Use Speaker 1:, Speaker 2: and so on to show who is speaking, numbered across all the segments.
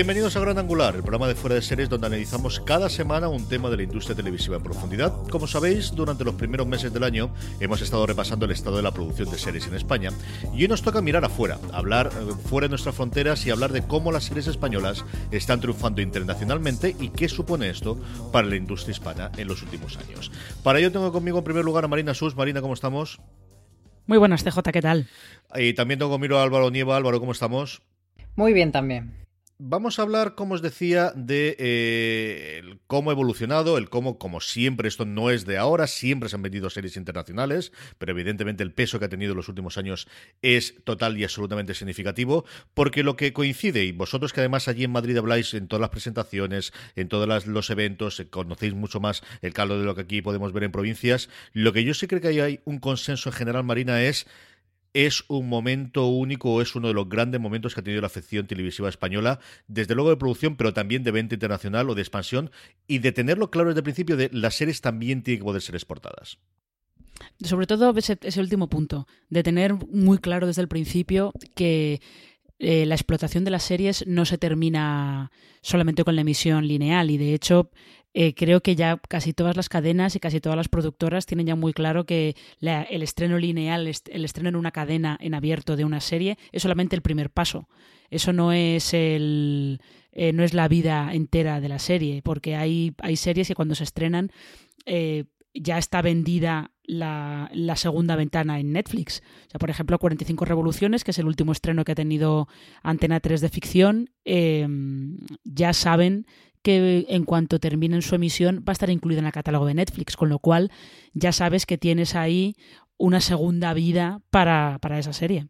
Speaker 1: Bienvenidos a Gran Angular, el programa de fuera de series donde analizamos cada semana un tema de la industria televisiva en profundidad. Como sabéis, durante los primeros meses del año hemos estado repasando el estado de la producción de series en España y hoy nos toca mirar afuera, hablar eh, fuera de nuestras fronteras y hablar de cómo las series españolas están triunfando internacionalmente y qué supone esto para la industria hispana en los últimos años. Para ello tengo conmigo en primer lugar a Marina Sus. Marina, ¿cómo estamos?
Speaker 2: Muy buenas, TJ, ¿qué tal?
Speaker 1: Y también tengo conmigo a Álvaro Nieva. Álvaro, ¿cómo estamos?
Speaker 3: Muy bien también.
Speaker 1: Vamos a hablar, como os decía, de eh, cómo ha evolucionado, el cómo, como siempre, esto no es de ahora, siempre se han vendido series internacionales, pero evidentemente el peso que ha tenido en los últimos años es total y absolutamente significativo, porque lo que coincide, y vosotros que además allí en Madrid habláis en todas las presentaciones, en todos los eventos, eh, conocéis mucho más el caldo de lo que aquí podemos ver en provincias, lo que yo sí creo que hay un consenso en general, Marina, es es un momento único es uno de los grandes momentos que ha tenido la afección televisiva española, desde luego de producción, pero también de venta internacional o de expansión, y de tenerlo claro desde el principio de las series también tienen que poder ser exportadas.
Speaker 2: Sobre todo ese, ese último punto, de tener muy claro desde el principio que eh, la explotación de las series no se termina solamente con la emisión lineal y de hecho eh, creo que ya casi todas las cadenas y casi todas las productoras tienen ya muy claro que el estreno lineal, el estreno en una cadena en abierto de una serie es solamente el primer paso. Eso no es el eh, no es la vida entera de la serie, porque hay, hay series que cuando se estrenan eh, ya está vendida la, la, segunda ventana en Netflix. O sea, por ejemplo, 45 Revoluciones, que es el último estreno que ha tenido Antena 3 de ficción, ya saben que en cuanto termine su emisión va a estar incluida en el catálogo de Netflix, con lo cual ya sabes que tienes ahí una segunda vida para, para esa serie.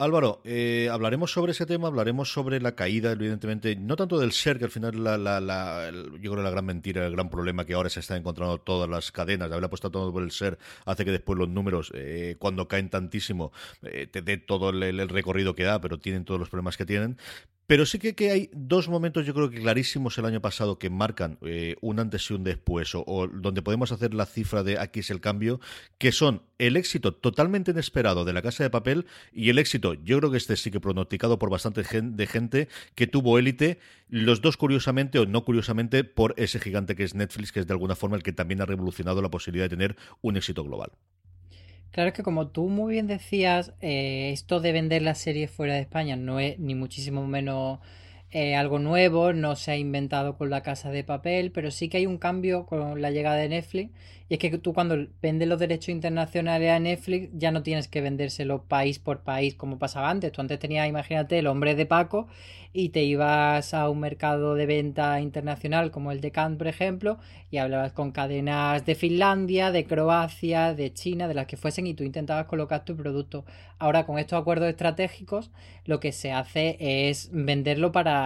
Speaker 1: Álvaro, eh, hablaremos sobre ese tema, hablaremos sobre la caída, evidentemente, no tanto del ser, que al final la, la, yo creo la gran mentira, el gran problema que ahora se está encontrando todas las cadenas, de haber apostado todo por el ser, hace que después los números, eh, cuando caen tantísimo, eh, te dé todo el, recorrido que da, pero tienen todos los problemas que tienen. Pero sí que, hay dos momentos, yo creo que clarísimos el año pasado, que marcan eh, un antes y un después, o, donde podemos hacer la cifra de aquí es el cambio, que son el éxito totalmente inesperado de la Casa de Papel y el éxito, yo creo que este sí que pronosticado por bastante de gente que tuvo élite, los dos curiosamente o no curiosamente por ese gigante que es Netflix, que es de alguna forma el que también ha revolucionado la posibilidad de tener un éxito global.
Speaker 3: Claro que como tú muy bien decías, eh, esto de vender las series fuera de España no es ni muchísimo menos eh, algo nuevo, no se ha inventado con la casa de papel, pero sí que hay un cambio con la llegada de Netflix. Y es que tú cuando vendes los derechos internacionales a Netflix ya no tienes que vendérselo país por país como pasaba antes. Tú antes tenías, imagínate, el hombre de Paco y te ibas a un mercado de venta internacional como el de Cannes, por ejemplo, y hablabas con cadenas de Finlandia, de Croacia, de China, de las que fuesen, y tú intentabas colocar tu producto. Ahora con estos acuerdos estratégicos lo que se hace es venderlo para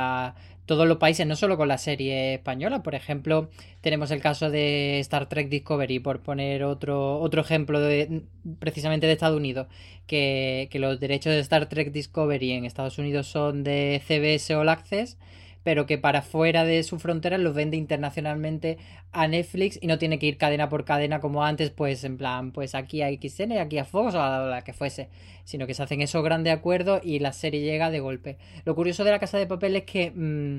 Speaker 3: todos los países, no solo con la serie española. Por ejemplo, tenemos el caso de Star Trek Discovery, por poner otro, otro ejemplo de, precisamente de Estados Unidos, que, que los derechos de Star Trek Discovery en Estados Unidos son de CBS All Access pero que para fuera de su frontera los vende internacionalmente a Netflix y no tiene que ir cadena por cadena como antes, pues en plan, pues aquí a XN, aquí a Fox o a la que fuese, sino que se hacen esos grandes acuerdos y la serie llega de golpe. Lo curioso de la Casa de Papel es que, mmm,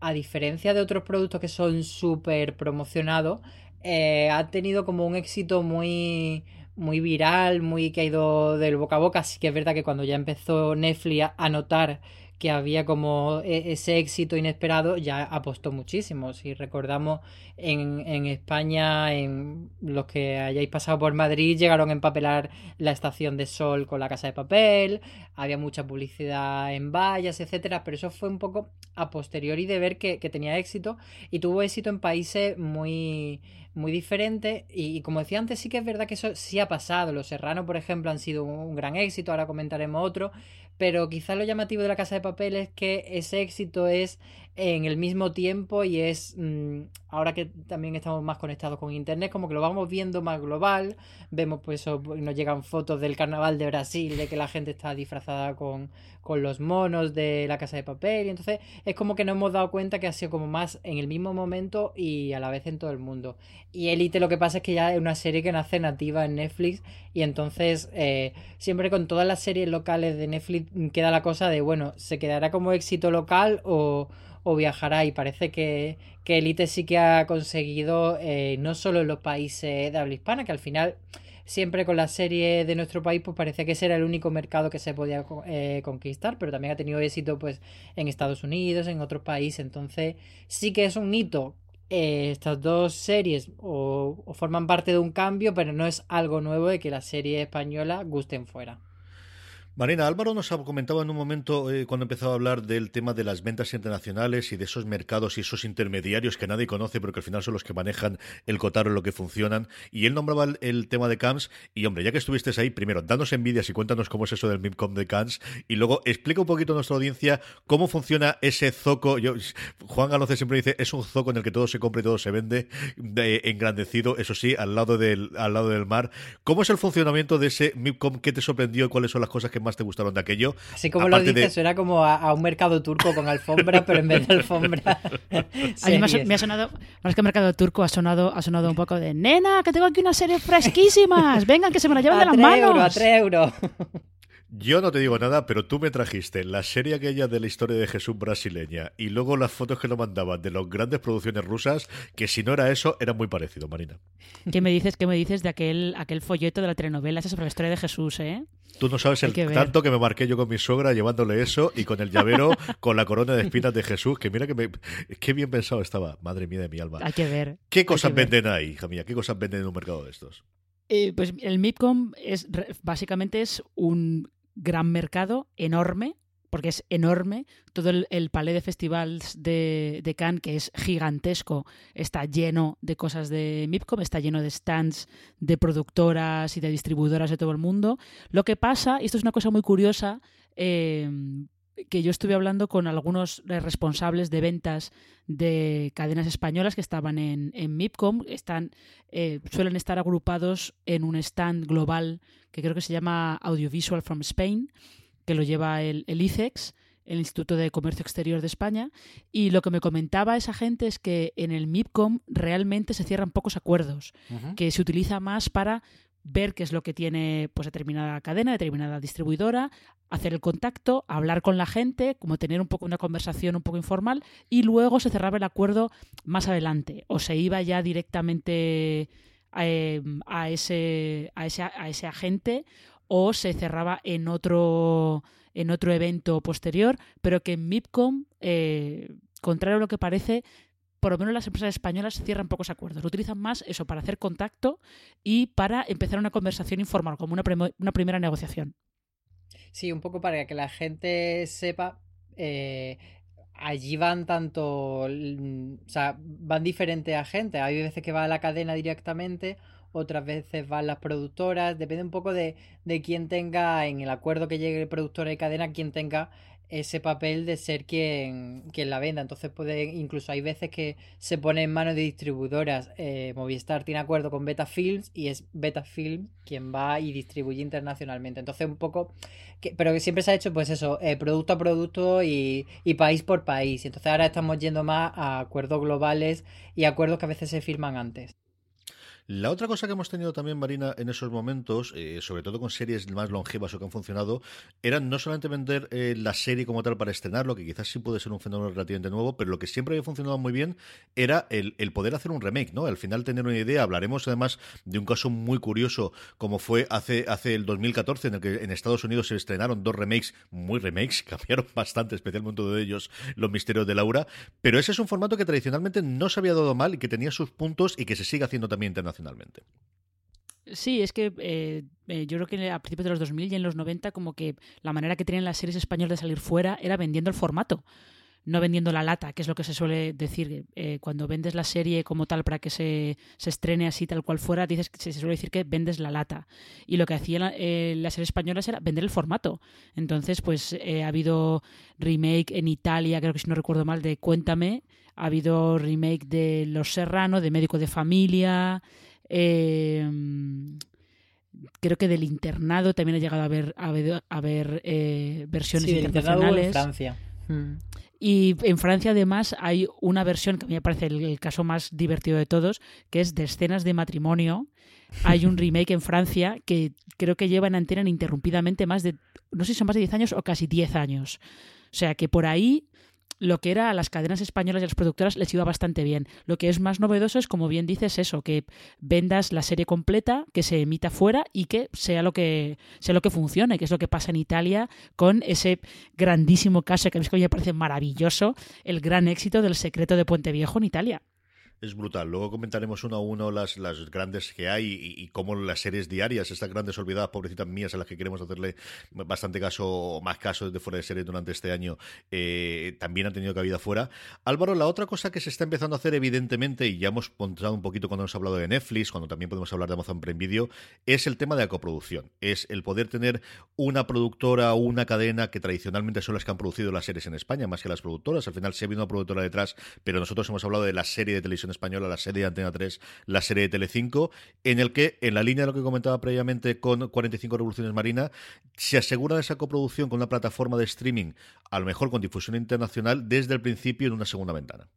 Speaker 3: a diferencia de otros productos que son súper promocionados, eh, ha tenido como un éxito muy muy viral, muy que ha ido del boca a boca. Así que es verdad que cuando ya empezó Netflix a notar que había como e, ese éxito inesperado, ya apostó muchísimo. Si recordamos en, en España, en los que hayáis pasado por Madrid, llegaron a empapelar la estación de sol con la casa de papel, había mucha publicidad en vallas, etcétera, pero eso fue un poco a posteriori de ver que, tenía éxito y tuvo éxito en países muy muy diferente y, como decía antes sí que es verdad que eso sí ha pasado. Los Serranos, por ejemplo, han sido un, gran éxito, ahora comentaremos otro, pero quizás lo llamativo de la Casa de Papel es que ese éxito es en el mismo tiempo y es mm, ahora que también estamos más conectados con internet como que lo vamos viendo más global vemos pues nos llegan fotos del carnaval de Brasil de que la gente está disfrazada con, con los monos de la casa de papel y entonces es como que nos hemos dado cuenta que ha sido como más en el mismo momento y a la vez en todo el mundo. Y Elite lo que pasa es que ya es una serie que nace nativa en Netflix y entonces eh, siempre con todas las series locales de Netflix queda la cosa de bueno se quedará como éxito local o o viajará y parece que, que Elite sí que ha conseguido eh, no solo en los países de habla hispana, que al final siempre con la serie de nuestro país pues parece que ese era el único mercado que se podía eh, conquistar, pero también ha tenido éxito pues en Estados Unidos, en otros países, entonces sí que es un hito. Eh, estas dos series o, o forman parte de un cambio, pero no es algo nuevo de que la serie española gusten fuera.
Speaker 1: Marina, Álvaro nos comentaba en un momento eh, cuando empezaba a hablar del tema de las ventas internacionales y de esos mercados y esos intermediarios que nadie conoce, pero que al final son los que manejan el cotaro, lo que funcionan. Y él nombraba el, tema de Camps. Y hombre, ya que estuviste ahí, primero, danos envidias y cuéntanos cómo es eso del MIPCOM de Camps. Y luego explica un poquito a nuestra audiencia cómo funciona ese zoco. Yo, Juan Galoce siempre dice, es un zoco en el que todo se compra y todo se vende, engrandecido, eso sí, al lado, del, al lado del mar. ¿Cómo es el funcionamiento de ese MIPCOM? ¿Qué te sorprendió y cuáles son las cosas que más te gustaron de aquello.
Speaker 3: Así como lo dices, era como a, un mercado turco con alfombra, pero en vez de alfombra.
Speaker 2: a mí me ha, sonado, más que mercado turco, ha sonado, ha sonado un poco de nena, que tengo aquí unas series fresquísimas, vengan que se me la llevan de las manos.
Speaker 3: a 3 euros.
Speaker 1: Yo no te digo nada, pero tú me trajiste la serie aquella de la historia de Jesús brasileña y luego las fotos que nos mandaban de las grandes producciones rusas, que si no era eso, era muy parecido, Marina.
Speaker 2: ¿Qué me dices, qué me dices de aquel, aquel folleto de la telenovela esa sobre la historia de Jesús, eh?
Speaker 1: Tú no sabes el tanto que me marqué yo con mi suegra llevándole eso y con el llavero con la corona de espinas de Jesús, que mira que me, qué bien pensado estaba, madre mía de mi alma.
Speaker 2: Hay que ver.
Speaker 1: ¿Qué cosas venden ahí, hija mía? ¿Qué cosas venden en un mercado de estos?
Speaker 2: Eh, pues el MIPCOM es básicamente es un gran mercado, enorme, porque es enorme. Todo el, el palé de festivals de, Cannes, que es gigantesco, está lleno de cosas de MIPCOM, está lleno de stands de productoras y de distribuidoras de todo el mundo. Lo que pasa, y esto es una cosa muy curiosa, eh, que yo estuve hablando con algunos responsables de ventas de cadenas españolas que estaban en, en MIPCOM, están, eh, suelen estar agrupados en un stand global que creo que se llama Audiovisual from Spain, que lo lleva el, el ICEX, el Instituto de Comercio Exterior de España, y lo que me comentaba esa gente es que en el MIPCOM realmente se cierran pocos acuerdos, que se utiliza más para ver qué es lo que tiene pues determinada cadena, determinada distribuidora, hacer el contacto, hablar con la gente, como tener un poco una conversación un poco informal y luego se cerraba el acuerdo más adelante o se iba ya directamente Em, a, ese, a, ese, a ese agente o se cerraba en otro, en otro evento posterior, pero que en MIPCOM, eh, contrario a lo que parece, por lo menos las empresas españolas cierran pocos acuerdos. Utilizan más eso para hacer contacto y para empezar una conversación informal, como una, primera negociación.
Speaker 3: Sí, un poco para que la gente sepa eh, allí van tanto, o sea, van diferentes agentes. Hay veces que va a la cadena directamente, otras veces van las productoras. Depende un poco de, de quién tenga, en el acuerdo que llegue el productor y cadena, quién tenga ese papel de ser quien, quien la venda. Entonces puede, incluso hay veces que se pone en manos de distribuidoras. Eh, Movistar tiene acuerdo con Beta Films y es Beta Films quien va y distribuye internacionalmente. Entonces un poco, pero que siempre se ha hecho pues eso, eh, producto a producto y, y, país por país. Entonces ahora estamos yendo más a acuerdos globales y acuerdos que a veces se firman antes.
Speaker 1: La otra cosa que hemos tenido también, Marina, en esos momentos, eh, sobre todo con series más longevas o que han funcionado, eran no solamente vender eh, la serie como tal para estrenarlo, que quizás sí puede ser un fenómeno relativamente nuevo, pero lo que siempre había funcionado muy bien era el, poder hacer un remake, ¿no? Al final tener una idea, hablaremos además de un caso muy curioso como fue hace, hace el 2014 en el que en Estados Unidos se estrenaron dos remakes, muy remakes, cambiaron bastante, especialmente uno de ellos, Los Misterios de Laura, pero ese es un formato que tradicionalmente no se había dado mal y que tenía sus puntos y que se sigue haciendo también internacionalmente.
Speaker 2: Sí, es que eh, eh, yo creo que a principios de los 2000 y en los 90 como que la manera que tenían las series españolas de salir fuera era vendiendo el formato no vendiendo la lata, que es lo que se suele decir. Eh, cuando vendes la serie como tal para que se, se, estrene así tal cual fuera, dices se suele decir que vendes la lata. Y lo que hacían eh, las series españolas era vender el formato. Entonces, pues ha habido remake en Italia, creo que si no recuerdo mal, de Cuéntame. Ha habido remake de Los Serrano, de Médico de Familia. Creo que del internado también ha llegado a haber, a haber, versiones internacionales.
Speaker 3: en Francia.
Speaker 2: Mm. Y en Francia además hay una versión que a mí me parece el, caso más divertido de todos, que es de escenas de matrimonio. Hay un remake en Francia que creo que lleva en antena interrumpidamente más de, no sé si son más de 10 años o casi 10 años. O sea que por ahí lo que era a las cadenas españolas y a las productoras les iba bastante bien. Lo que es más novedoso es, como bien dices, eso, que vendas la serie completa, que se emita fuera y que sea lo que, sea lo que funcione, que es lo que pasa en Italia con ese grandísimo caso que a mí me parece maravilloso, el gran éxito del secreto de Puente Viejo en Italia
Speaker 1: es brutal. Luego comentaremos uno a uno las, las grandes que hay y, cómo las series diarias, estas grandes olvidadas, pobrecitas mías, a las que queremos hacerle bastante caso o más caso desde fuera de serie durante este año, eh, también han tenido cabida fuera. Álvaro, la otra cosa que se está empezando a hacer, evidentemente, y ya hemos contado un poquito cuando hemos hablado de Netflix, cuando también podemos hablar de Amazon Prime Video, es el tema de la coproducción. Es el poder tener una productora o una cadena que tradicionalmente son las que han producido las series en España, más que las productoras. Al final se ha una productora detrás, pero nosotros hemos hablado de la serie de televisión española, la serie de Antena 3, la serie de Telecinco, en el que, en la línea de lo que comentaba previamente con 45 Revoluciones Marina, se asegura esa coproducción con una plataforma de streaming, a lo mejor con difusión internacional, desde el principio en una segunda ventana.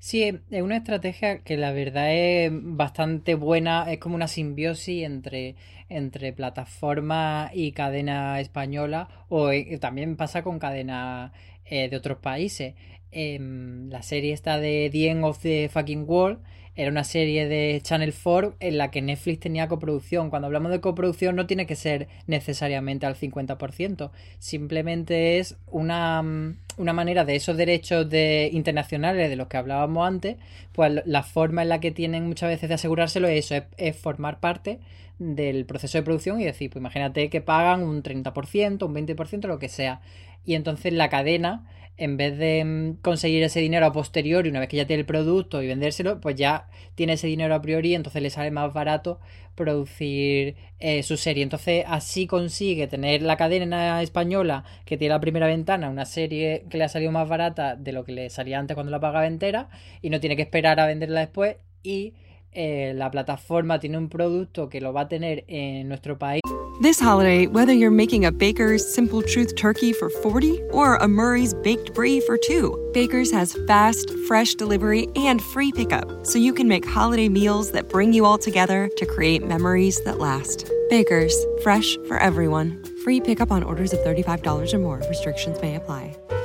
Speaker 3: Sí, es una estrategia que la verdad es bastante buena, es como una simbiosis entre, entre plataforma y cadena española, o eh, también pasa con cadena eh, de otros países. Em, la serie esta de The End of the Fucking World era una serie de Channel 4 en la que Netflix tenía coproducción. Cuando hablamos de coproducción no tiene que ser necesariamente al 50%, simplemente es una, mm, una manera de esos derechos de, internacionales de los que hablábamos antes, pues la forma en la que tienen muchas veces de asegurárselo es eso, es, formar parte del proceso de producción y decir, pues imagínate que pagan un 30%, un 20%, lo que sea. Y entonces la cadena en vez de mm, conseguir ese dinero a posteriori, una vez que ya tiene el producto y vendérselo, pues ya tiene ese dinero a priori, entonces le sale más barato producir eh, su serie. Entonces así consigue tener la cadena española que tiene la primera ventana, una serie que le ha salido más barata de lo que le salía antes cuando la pagaba entera y no tiene que esperar a venderla después y eh, la plataforma tiene un producto que lo va a tener en nuestro país.
Speaker 4: This holiday, whether you're making a Baker's Simple Truth turkey for 40 or a Murray's Baked Brie for 2, Baker's has fast, fresh delivery and free pickup, so you can make holiday meals that bring you all together to create memories that last. Baker's, fresh for everyone. Free pickup on orders of $35 or more. Restrictions may apply.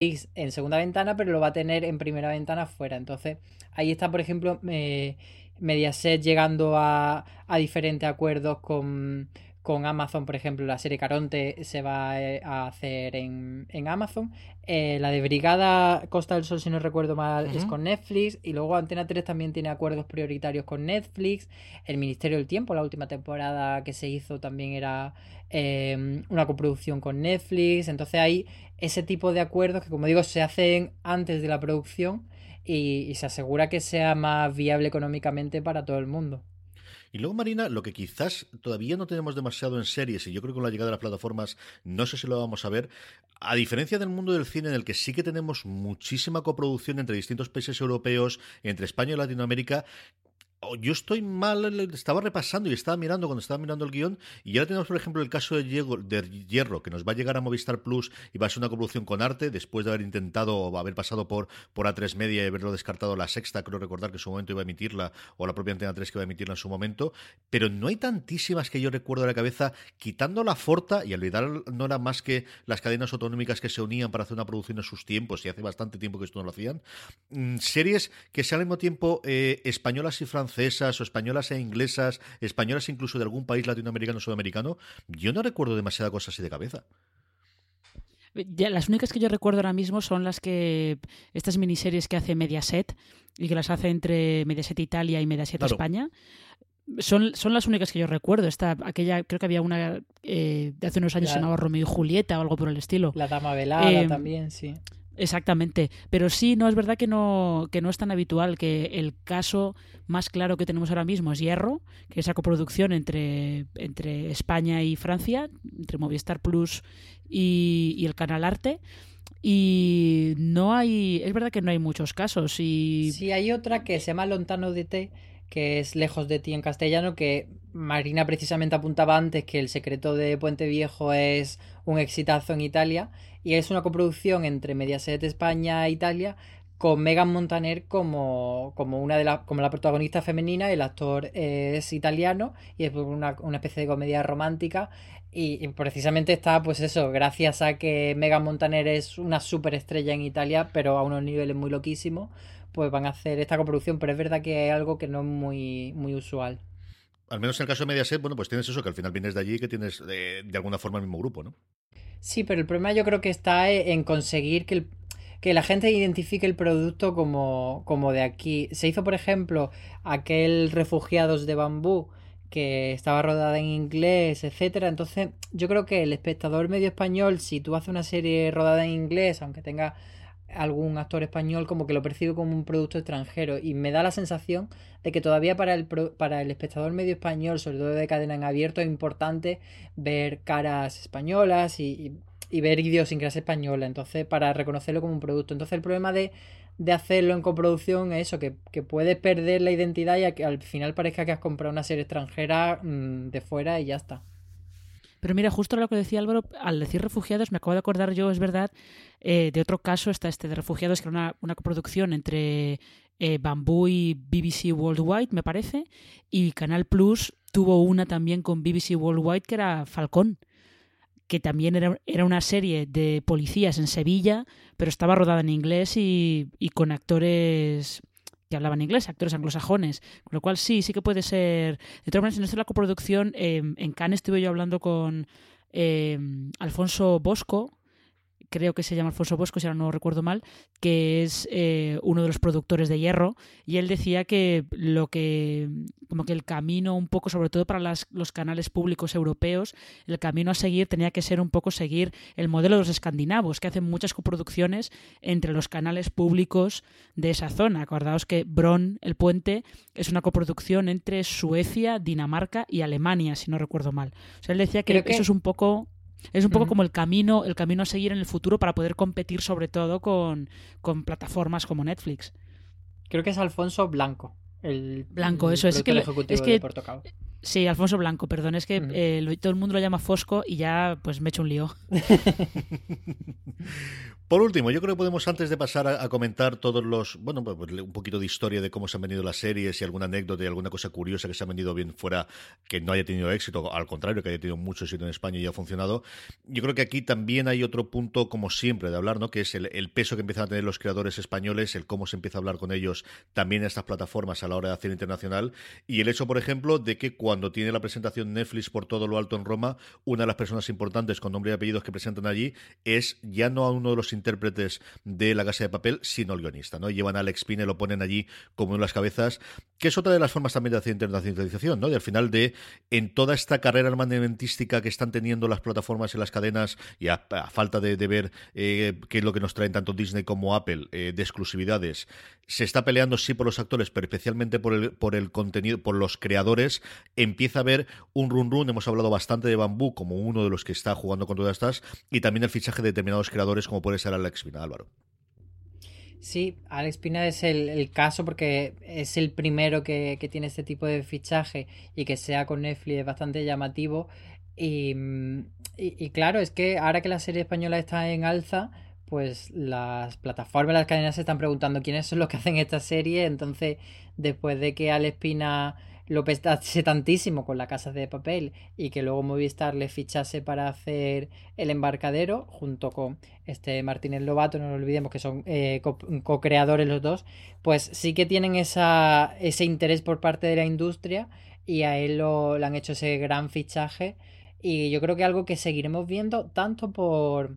Speaker 3: en segunda ventana, pero lo va a tener en primera ventana fuera. Entonces, ahí está, por ejemplo, Mediaset llegando a, diferentes acuerdos con, con Amazon, por ejemplo, la serie Caronte se va eh, a hacer en, Amazon. Eh, la de Brigada Costa del Sol, si no recuerdo mal, es con Netflix. Y luego Antena 3 también tiene acuerdos prioritarios con Netflix. El Ministerio del Tiempo, la última temporada que se hizo, también era em, una coproducción con Netflix. Entonces hay ese tipo de acuerdos que, como digo, se hacen antes de la producción y se asegura que sea más viable económicamente para todo el mundo.
Speaker 1: Y luego, Marina, lo que quizás todavía no tenemos demasiado en series, y yo creo que con la llegada de las plataformas no sé si lo vamos a ver, a diferencia del mundo del cine en el que sí que tenemos muchísima coproducción entre distintos países europeos, entre España y Latinoamérica, yo estoy mal, estaba repasando y estaba mirando cuando estaba mirando el guion, y ahora tenemos, por ejemplo, el caso de Hierro, que nos va a llegar a Movistar Plus y va a ser una coproducción con arte, después de haber intentado o haber pasado por, por A3 Media y haberlo descartado la sexta, creo recordar que en su momento iba a emitirla, o la propia Antena 3 que iba a emitirla en su momento, pero no hay tantísimas que yo recuerdo de la cabeza, quitando la Forta, y olvidar no era más que las cadenas autonómicas que se unían para hacer una producción en sus tiempos, y hace bastante tiempo que esto no lo hacían, mm, series que sean al mismo tiempo eh, españolas y francesas, francesas o españolas e inglesas, españolas incluso de algún país latinoamericano o sudamericano, yo no recuerdo demasiada cosa así de cabeza.
Speaker 2: Ya, las únicas que yo recuerdo ahora mismo son las que estas miniseries que hace Mediaset y que las hace entre Mediaset Italia y Mediaset España. Son, son las únicas que yo recuerdo. Esta, aquella, creo que había una eh, de hace unos años se llamaba Romeo y Julieta o algo por el estilo.
Speaker 3: La Dama Velada eh, también, sí.
Speaker 2: Exactamente, pero sí, no es verdad que no, que no es tan habitual, que el caso más claro que tenemos ahora mismo es Hierro, que es la coproducción entre, entre España y Francia, entre Movistar Plus y, el Canal Arte. Y no hay, es verdad que no hay muchos casos. Y...
Speaker 3: Sí, hay otra que se llama Lontano de T, que es Lejos de ti en castellano, que Marina precisamente apuntaba antes que El secreto de Puente Viejo es un exitazo en Italia y es una coproducción entre Mediaset España e Italia con Megan Montaner como, como una de las como la protagonista femenina, el actor es italiano y es una, una especie de comedia romántica y, precisamente está pues eso, gracias a que Megan Montaner es una superestrella en Italia, pero a unos niveles muy loquísimos, pues van a hacer esta coproducción, pero es verdad que es algo que no es muy, muy usual.
Speaker 1: Al menos en el caso de Mediaset, bueno, pues tienes eso, que al final vienes de allí y que tienes de, de alguna forma el mismo grupo, ¿no?
Speaker 3: Sí, pero el problema yo creo que está en conseguir que, que la gente identifique el producto como, como de aquí. Se hizo, por ejemplo, aquel Refugiados de Bambú que estaba rodada en inglés, etcétera. Entonces, yo creo que el espectador medio español, si tú haces una serie rodada en inglés, aunque tenga algún actor español como que lo percibe como un producto extranjero y me da la sensación de que todavía para el, para el espectador medio español, sobre todo de cadena en abierto, es importante ver caras españolas y, y, ver idiosincrasia española, entonces para reconocerlo como un producto. Entonces el problema de, de hacerlo en coproducción es eso, que, que, puedes perder la identidad y que al final parezca que has comprado una serie extranjera mm, de fuera y ya está.
Speaker 2: Pero mira, justo lo que decía Álvaro, al decir refugiados, me acabo de acordar yo, es verdad, eh, de otro caso, está este de refugiados, que era una, una coproducción entre eh, Bambú y BBC Worldwide, me parece, y Canal Plus tuvo una también con BBC Worldwide que era Falcón que también era, era, una serie de policías en Sevilla, pero estaba rodada en inglés y, y con actores que hablaban inglés, actores anglosajones, con lo cual sí, sí que puede ser. De todas maneras, en esto de la coproducción, em, en Cannes estuve yo hablando con em, Alfonso Bosco, creo que se llama Alfonso Bosco, si ahora no recuerdo mal, que es eh, uno de los productores de Hierro, y él decía que lo que, como que el camino un poco, sobre todo para las, los canales públicos europeos, el camino a seguir tenía que ser un poco seguir el modelo de los escandinavos, que hacen muchas coproducciones entre los canales públicos de esa zona. Acordaos que Bron, el puente, es una coproducción entre Suecia, Dinamarca y Alemania, si no recuerdo mal. O sea, él decía que, que... eso es un poco es un poco como el camino, el camino a seguir en el futuro para poder competir sobre todo con, plataformas como Netflix.
Speaker 3: Creo que es Alfonso Blanco. El,
Speaker 2: Blanco, eso es que, es que Sí, Alfonso Blanco, perdón, es que eh, todo el mundo lo llama Fosco y ya pues me he hecho un lío.
Speaker 1: Por último, yo creo que podemos, antes de pasar a, comentar todos los, bueno, pues, pues, un poquito de historia de cómo se han venido las series y alguna anécdota y alguna cosa curiosa que se ha venido bien fuera, que no haya tenido éxito, al contrario, que haya tenido mucho éxito en España y ha funcionado. Yo creo que aquí también hay otro punto, como siempre, de hablar, ¿no? Que es el, peso que empiezan a tener los creadores españoles, el cómo se empieza a hablar con ellos también en estas plataformas a la hora de hacer internacional y el hecho, por ejemplo, de que cuando cuando tiene la presentación Netflix por todo lo alto en Roma, una de las personas importantes con nombre y apellidos que presentan allí es ya no a uno de los intérpretes de La Casa de Papel, sino el guionista, ¿no? Llevan a Alex Pine, lo ponen allí como en las cabezas, que es otra de las formas también de hacer internacionalización, ¿no? De al final de, en toda esta carrera armamentística que están teniendo las plataformas y las cadenas, y a, falta de, ver eh, qué es lo que nos traen tanto Disney como Apple, eh, de exclusividades, se está peleando sí por los actores, pero especialmente por el, por el contenido, por los creadores, empieza a haber un run run, hemos hablado bastante de Bambú como uno de los que está jugando con todas estas, y también el fichaje de determinados creadores como puede ser Alex Pina, Álvaro.
Speaker 3: Sí, Alex Pina es el, caso porque es el primero que, tiene este tipo de fichaje y que sea con Netflix es bastante llamativo. Y, y, claro, es que ahora que la serie española está en alza, pues las plataformas, las cadenas se están preguntando quiénes son los que hacen esta serie. Entonces, después de que Alex Pina lo pestase tantísimo con la casa de papel y que luego Movistar le fichase para hacer el embarcadero junto con este Martínez Lobato, no lo olvidemos que son eh, co-creadores los dos, pues sí que tienen esa, ese interés por parte de la industria y a él lo, le han hecho ese gran fichaje. Y yo creo que algo que seguiremos viendo tanto por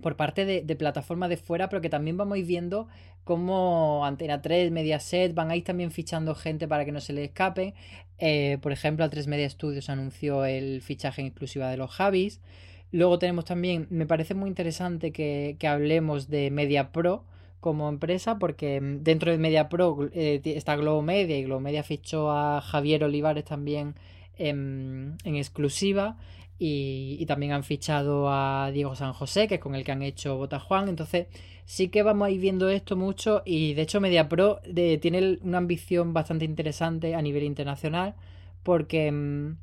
Speaker 3: por parte de, plataformas de fuera, pero que también vamos viendo cómo Antena 3, Mediaset van a ir también fichando gente para que no se le escape. Eh, por ejemplo, a 3 Media Studios anunció el fichaje en exclusiva de los Javis. Luego tenemos también, me parece muy interesante que, hablemos de Media Pro como empresa, porque mm, dentro de Media Pro eh, está Globo Media y Globo Media fichó a Javier Olivares también en exclusiva. Y, también han fichado a Diego San José, que es con el que han hecho Bota Juan. Entonces, sí que vamos a ir viendo esto mucho. Y de hecho, MediaPro tiene una ambición bastante interesante a nivel internacional. Porque mm,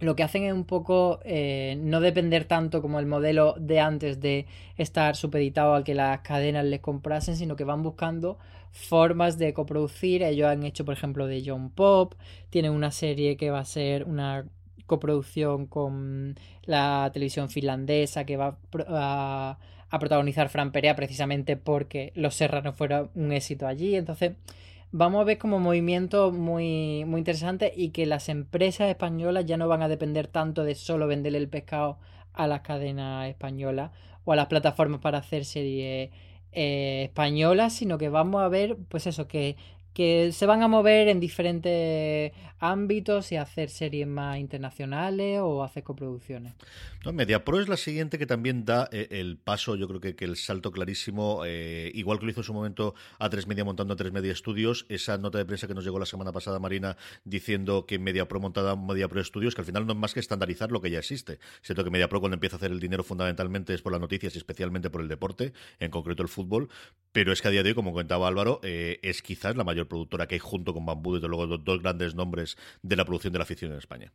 Speaker 3: lo que hacen es un poco eh, no depender tanto como el modelo de antes de estar supeditado a que las cadenas les comprasen, sino que van buscando formas de coproducir. Ellos han hecho, por ejemplo, de John Pop. Tienen una serie que va a ser una coproducción con la televisión finlandesa que va a, protagonizar Fran Perea precisamente porque Los Serranos fueron un éxito allí. Entonces, vamos a ver como movimiento muy, muy interesante y que las empresas españolas ya no van a depender tanto de solo venderle el pescado a las cadenas españolas o a las plataformas para hacer series eh, españolas, sino que vamos a ver, pues eso, que que se van a mover en diferentes ámbitos y hacer series más internacionales o hacer coproducciones.
Speaker 1: No, MediaPro es la siguiente que también da eh, el paso, yo creo que, que el salto clarísimo, eh, igual que lo hizo en su momento a tres Media montando a tres Media Estudios, esa nota de prensa que nos llegó la semana pasada, Marina, diciendo que MediaPro montada MediaPro Estudios, que al final no es más que estandarizar lo que ya existe. Siento que MediaPro cuando empieza a hacer el dinero fundamentalmente es por las noticias y especialmente por el deporte, en concreto el fútbol, pero es que a día de hoy, como comentaba Álvaro, eh, es quizás la mayor productora que hay junto con Bambú, desde luego dos, grandes nombres de la producción de la afición en España.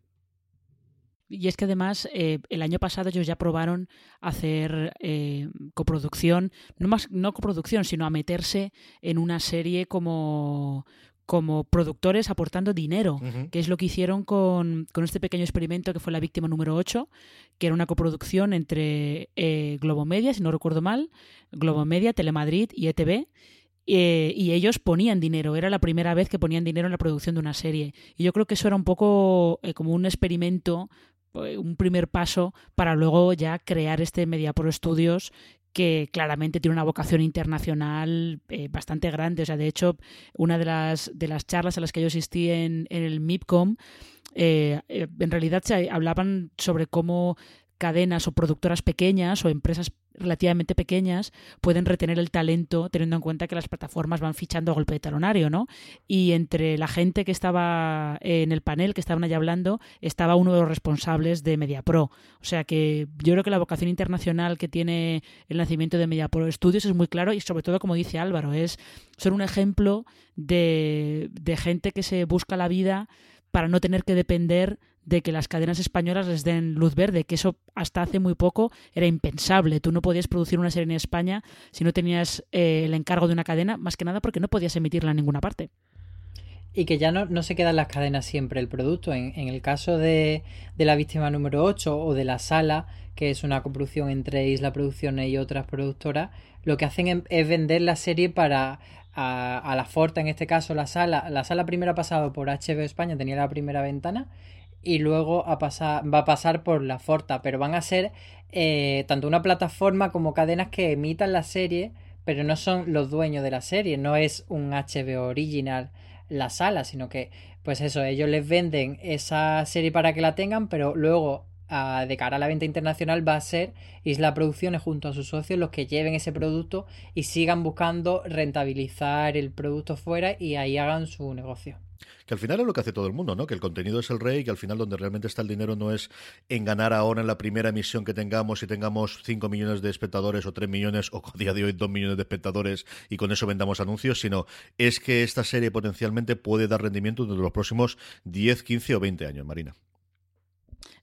Speaker 2: Y es que además eh, el año pasado ellos ya probaron hacer eh, coproducción, no más no coproducción, sino a meterse en una serie como como productores aportando dinero, que es lo que hicieron con, este pequeño experimento que fue la víctima número 8, que era una coproducción entre eh, Globo Media, si no recuerdo mal, Globo Media, Telemadrid y ETV, eh, y ellos ponían dinero, era la primera vez que ponían dinero en la producción de una serie. Y yo creo que eso era un poco eh, como un experimento, eh, un primer paso para luego ya crear este Mediapro Studios que claramente tiene una vocación internacional bastante grande. O sea, de hecho, una de las, de las charlas a las que yo asistí en, en el MIPCOM, en realidad se hablaban sobre cómo cadenas o productoras pequeñas o empresas relativamente pequeñas pueden retener el talento teniendo en cuenta que las plataformas van fichando a golpe de talonario, ¿no? Y entre la gente que estaba en el panel, que estaban allá hablando, estaba uno de los responsables de MediaPro. O sea que yo creo que la vocación internacional que tiene el nacimiento de MediaPro Studios es muy claro y sobre todo, como dice Álvaro, es ser un ejemplo de, de gente que se busca la vida para no tener que depender de que las cadenas españolas les den luz verde, que eso hasta hace muy poco era impensable. Tú no podías producir una serie en España si no tenías eh, el encargo de una cadena, más que nada porque no podías emitirla en ninguna parte.
Speaker 3: Y que ya no, no se quedan las cadenas siempre el producto. En, en el caso de, de, la víctima número 8 o de la sala, que es una coproducción entre Isla Producciones y otras productoras, lo que hacen es vender la serie para a, la Forta, en este caso la sala. La sala primero ha pasado por HBO España, tenía la primera ventana, y luego a pasar, va a pasar por la Forta, pero van a ser eh, tanto una plataforma como cadenas que emitan la serie, pero no son los dueños de la serie, no es un HBO original la sala, sino que, pues eso, ellos les venden esa serie para que la tengan, pero luego de cara a la venta internacional va a ser Isla Producciones junto a sus socios los que lleven ese producto y sigan buscando rentabilizar el producto fuera y ahí hagan su negocio.
Speaker 1: Que al final es lo que hace todo el mundo, ¿no? Que el contenido es el rey, que al final donde realmente está el dinero no es en ganar ahora en la primera emisión que tengamos y tengamos 5 millones de espectadores o 3 millones o a día de hoy 2 millones de espectadores y con eso vendamos anuncios, sino es que esta serie potencialmente puede dar rendimiento durante los próximos 10, 15 o 20 años, Marina.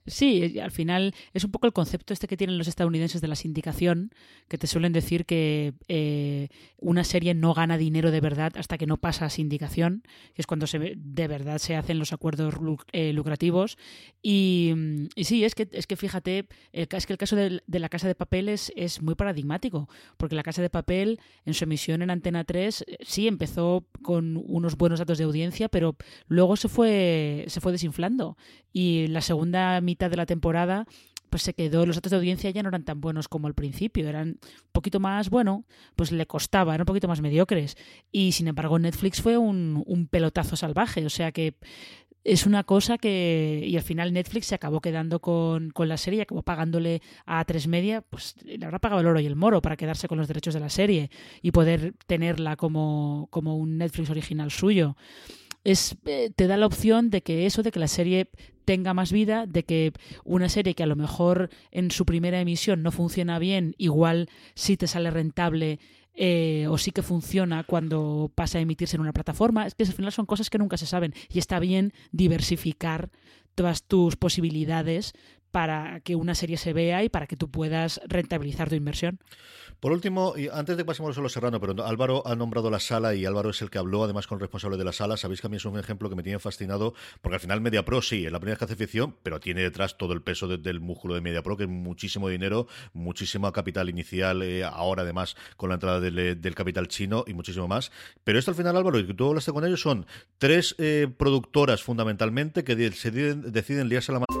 Speaker 2: Sí, al final es un poco el concepto este que tienen los estadounidenses de la sindicación, que te suelen decir que eh, una serie no gana dinero de verdad hasta que no pasa a sindicación, que es cuando de verdad se hacen los acuerdos eh, lucrativos. Y, sí, es que, es que fíjate, es que el caso de, la Casa de Papel es, muy paradigmático, porque la Casa de Papel en su emisión en Antena 3 eh, sí empezó con unos buenos datos de audiencia, pero luego se fue, se fue desinflando. Y la segunda mitad de la temporada pues se quedó, los datos de audiencia ya no eran tan buenos como al principio, eran un poquito más, bueno, pues le costaba, eran un poquito más mediocres. Y sin embargo Netflix fue un, un pelotazo salvaje, o sea que es una cosa que. Y al final Netflix se acabó quedando con, con, la serie, acabó pagándole a tres media, pues le habrá pagado el oro y el moro para quedarse con los derechos de la serie y poder tenerla como, como un Netflix original suyo es, eh, te da la opción de que eso, de que la serie tenga más vida, de que una serie que a lo mejor en su primera emisión no funciona bien, igual sí te sale rentable eh, o sí que funciona cuando pasa a emitirse en una plataforma. Es que al final son cosas que nunca se saben y está bien diversificar todas tus posibilidades para que una serie se vea y para que tú puedas rentabilizar tu inversión.
Speaker 1: Por último, y antes de que pasemos a solo Serrano, pero Álvaro ha nombrado la sala y Álvaro es el que habló además con el responsable de la sala. Sabéis que a mí es un ejemplo que me tiene fascinado, porque al final Media Pro sí, es la primera vez que hace ficción, pero tiene detrás todo el peso del músculo de Media Pro, que es muchísimo dinero, muchísimo capital inicial, eh, ahora además con la entrada del, capital chino y muchísimo más. Pero esto al final, Álvaro, y que tú hablaste con ellos, son tres eh, productoras fundamentalmente que deciden, deciden liarse la mano.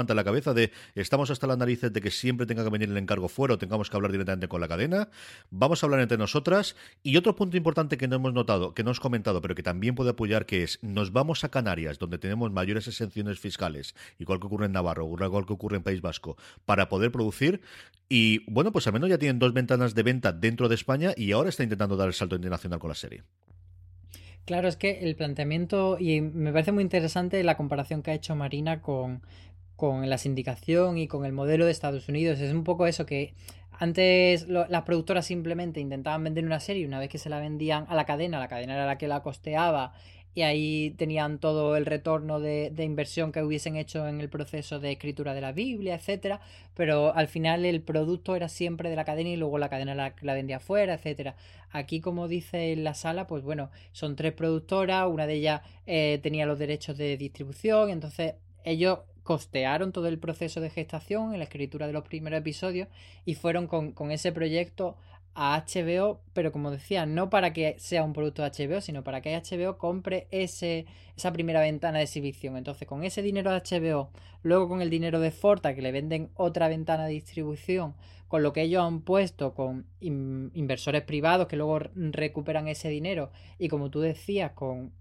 Speaker 1: ante la cabeza de estamos hasta las narices de que siempre tenga que venir el encargo fuera o tengamos que hablar directamente con la cadena. Vamos a hablar entre nosotras. Y otro punto importante que no hemos notado, que no hemos comentado, pero que también puede apoyar, que es nos vamos a Canarias, donde tenemos mayores exenciones fiscales, igual que ocurre en Navarro, igual que ocurre en País Vasco, para poder producir. Y bueno, pues al menos ya tienen dos ventanas de venta dentro de España y ahora está intentando dar el salto internacional con la serie.
Speaker 3: Claro, es que el planteamiento, y me parece muy interesante la comparación que ha hecho Marina con, con la sindicación y con el modelo de Estados Unidos. Es un poco eso que antes las productoras simplemente intentaban vender una serie una vez que se la vendían a la cadena, la cadena era la que la costeaba y ahí tenían todo el retorno de, inversión que hubiesen hecho en el proceso de escritura de la Biblia, etcétera, pero al final el producto era siempre de la cadena y luego la cadena la, la vendía afuera, etcétera. Aquí, como dice en la sala, pues bueno, son tres productoras, una de ellas eh, tenía los derechos de distribución, entonces ellos costearon todo el proceso de gestación en la escritura de los primeros episodios y fueron con, ese proyecto a HBO, pero como decía, no para que sea un producto de HBO, sino para que HBO compre ese, esa primera ventana de exhibición. Entonces, con ese dinero de HBO, luego con el dinero de Forta, que le venden otra ventana de distribución, con lo que ellos han puesto con inversores privados que luego recuperan ese dinero y como tú decías, con,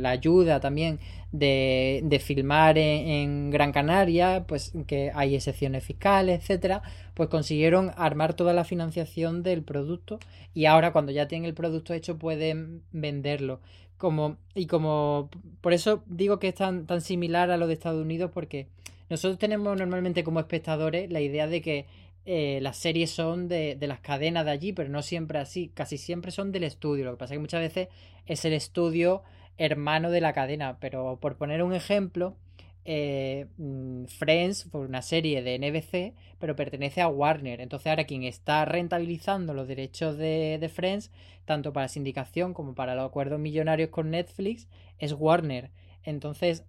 Speaker 3: la ayuda también de, filmar en, Gran Canaria, pues que hay excepciones fiscales, etcétera, pues consiguieron armar toda la financiación del producto y ahora cuando ya tienen el producto hecho pueden venderlo. Como, y como por eso digo que es tan, tan similar a lo de Estados Unidos porque nosotros tenemos normalmente como espectadores la idea de que eh, las series son de, las cadenas de allí, pero no siempre así, casi siempre son del estudio. Lo que pasa es que muchas veces es el estudio hermano de la cadena, pero por poner un ejemplo, eh, mm, Friends fue una serie de NBC, pero pertenece a Warner. Entonces ahora quien está rentabilizando los derechos de, Friends, tanto para sindicación como para los acuerdos millonarios con Netflix, es Warner. Entonces,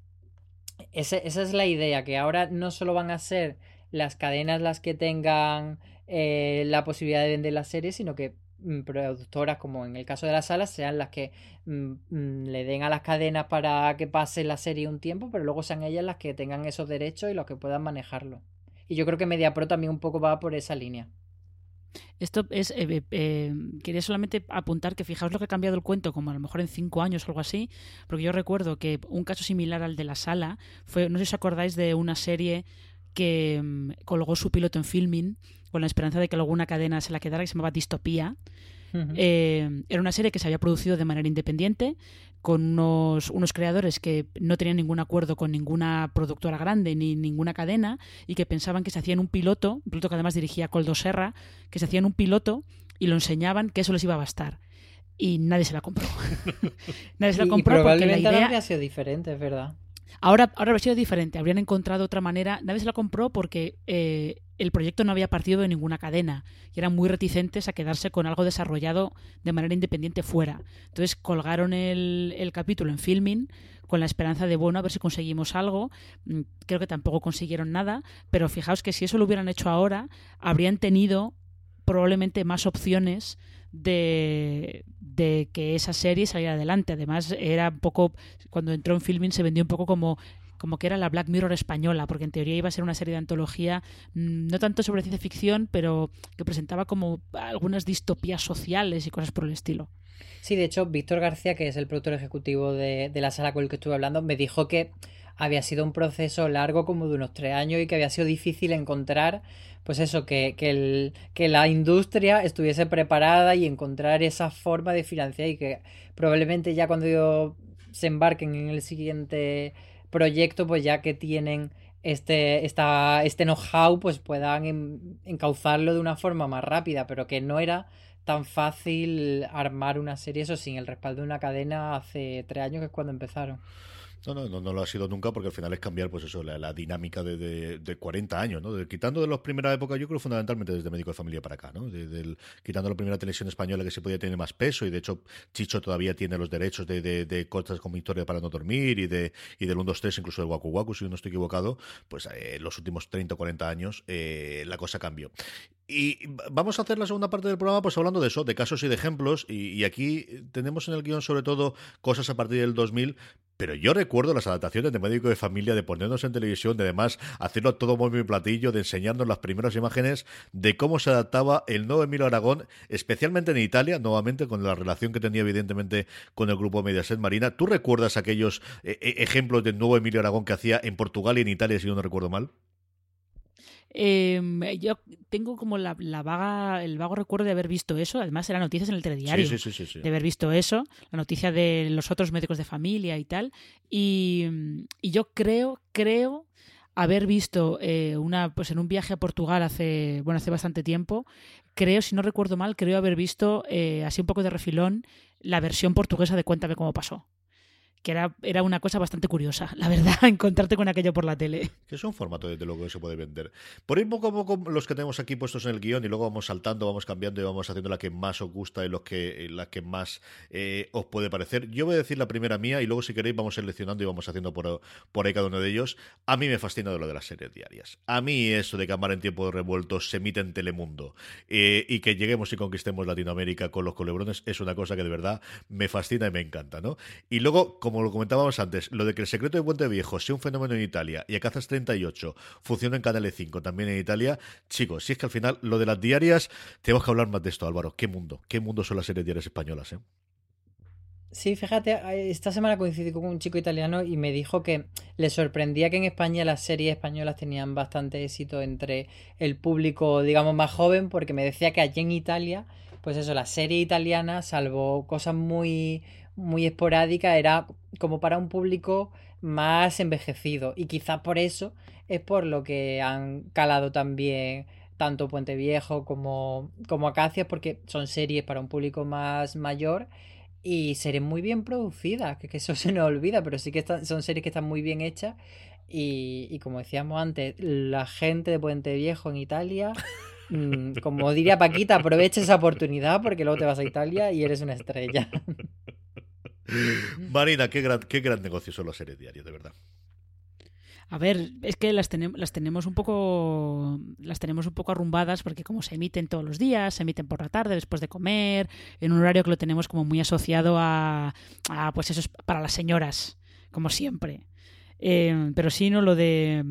Speaker 3: esa es la idea, que ahora no solo van a ser las cadenas las que tengan eh, la posibilidad de vender la serie, sino que productoras, como en el caso de las salas, sean las que mm, mm, le den a las cadenas para que pase la serie un tiempo, pero luego sean ellas las que tengan esos derechos y los que puedan manejarlo. Y yo creo que MediaPro también un poco va por esa línea.
Speaker 2: Esto es. Eh, eh, quería solamente apuntar que fijaos lo que ha cambiado el cuento, como a lo mejor en cinco años o algo así, porque yo recuerdo que un caso similar al de la sala fue, no sé si os acordáis de una serie que mm, colgó su piloto en filming con la esperanza de que alguna cadena se la quedara, que se llamaba Distopía. Eh, era una serie que se había producido de manera independiente, con unos, unos, creadores que no tenían ningún acuerdo con ninguna productora grande ni ninguna cadena y que pensaban que se hacían un piloto, un piloto que además dirigía Coldo Serra, que se hacían un piloto y lo enseñaban que eso les iba a bastar. Y nadie se la compró.
Speaker 3: nadie se la compró porque la idea... habría sido diferente, es verdad.
Speaker 2: Ahora, ahora habría sido diferente, habrían encontrado otra manera. Nadie se la compró porque eh, el proyecto no había partido de ninguna cadena y eran muy reticentes a quedarse con algo desarrollado de manera independiente fuera. Entonces colgaron el, capítulo en filming con la esperanza de, bueno, a ver si conseguimos algo. Mm, creo que tampoco consiguieron nada, pero fijaos que si eso lo hubieran hecho ahora, habrían tenido probablemente más opciones de, de que esa serie saliera adelante. Además, era un poco, cuando entró en filming se vendió un poco como como que era la Black Mirror española, porque en teoría iba a ser una serie de antología mm, no tanto sobre ciencia ficción, pero que presentaba como algunas distopías sociales y cosas por el estilo.
Speaker 3: Sí, de hecho, Víctor García, que es el productor ejecutivo de, de la sala con el que estuve hablando, me dijo que había sido un proceso largo como de unos tres años y que había sido difícil encontrar pues eso, que, que, el, que la industria estuviese preparada y encontrar esa forma de financiar y que probablemente ya cuando se embarquen en el siguiente proyecto, pues ya que tienen este, esta, este know-how, pues puedan encauzarlo de una forma más rápida, pero que no era tan fácil armar una serie, eso sin el respaldo de una cadena hace tres años, que es cuando empezaron.
Speaker 1: No, no, no, lo ha sido nunca porque al final es cambiar pues eso, la, dinámica de, de, 40 años, ¿no? quitando de las primeras épocas, yo creo fundamentalmente desde Médico de Familia para acá, ¿no? quitando la primera televisión española que se podía tener más peso y de hecho Chicho todavía tiene los derechos de, de, como Historia para no dormir y de y del 1, 2, 3, incluso del Waku Waku, si no estoy equivocado, pues eh, los últimos 30 o 40 años eh, la cosa cambió. Y vamos a hacer la segunda parte del programa pues hablando de eso, de casos y de ejemplos. Y, aquí tenemos en el guion sobre todo cosas a partir del 2000. Pero yo recuerdo las adaptaciones de Médico de Familia, de ponernos en televisión, de además hacerlo todo muy, muy platillo, de enseñarnos las primeras imágenes de cómo se adaptaba el nuevo Emilio Aragón, especialmente en Italia, nuevamente con la relación que tenía evidentemente con el grupo Mediaset Marina. ¿Tú recuerdas aquellos eh, eh, ejemplos del nuevo Emilio Aragón que hacía en Portugal y en Italia, si yo no recuerdo mal?
Speaker 2: Em, yo tengo como la, vaga, el vago recuerdo de haber visto eso. Además, eran noticias en el telediario. de haber visto eso, la noticia de los otros médicos de familia y tal. Y, yo creo, creo haber visto eh, una, pues en un viaje a Portugal hace, bueno, hace bastante tiempo. Creo, si no recuerdo mal, creo haber visto eh, así un poco de refilón la versión portuguesa de Cuéntame cómo pasó que era, era una cosa bastante curiosa, la verdad, encontrarte con aquello por la tele.
Speaker 1: Que es un formato, desde luego, que se puede vender. Por ir poco a poco los que tenemos aquí puestos en el guion y luego vamos saltando, vamos cambiando y vamos haciendo la que más os gusta y los que, la que más eh, os puede parecer. Yo voy a decir la primera mía y luego, si queréis, vamos seleccionando y vamos haciendo por, por ahí cada uno de ellos. A mí me fascina de lo de las series diarias. A mí eso de Amar en tiempo de revueltos se emite en Telemundo eh, y que lleguemos y conquistemos Latinoamérica con los colebrones es una cosa que de verdad me fascina y me encanta, ¿no? Y luego, como como lo comentábamos antes, lo de que el secreto de Puente Viejo sea un fenómeno en Italia y Acazas 38 funciona en Canal 5 también en Italia, chicos, si es que al final lo de las diarias, tenemos que hablar más de esto, Álvaro. ¿Qué mundo? ¿Qué mundo son las series diarias españolas, eh?
Speaker 3: Sí, fíjate, esta semana coincidí con un chico italiano y me dijo que le sorprendía que en España las series españolas tenían bastante éxito entre el público, digamos, más joven, porque me decía que allí en Italia, pues eso, la serie italiana, salvo cosas muy, muy esporádica, era como para un público más envejecido. Y quizás por eso es por lo que han calado también tanto Puente Viejo como, como Acacias, porque son series para un público más mayor y series muy bien producidas, que, eso se nos olvida, pero sí que son series que están muy bien hechas. Y, y como decíamos antes, la gente de Puente Viejo en Italia mm, como diría Paquita, aprovecha esa oportunidad porque luego te vas a Italia y eres una estrella.
Speaker 1: Marina, qué gran, qué gran negocio son las series diarias, de verdad.
Speaker 2: A ver, es que las, tenemos las tenemos un poco las tenemos un poco arrumbadas porque como se emiten todos los días, se emiten por la tarde después de comer, en un horario que lo tenemos como muy asociado a, a pues eso es para las señoras, como siempre. Eh, pero sí, no lo de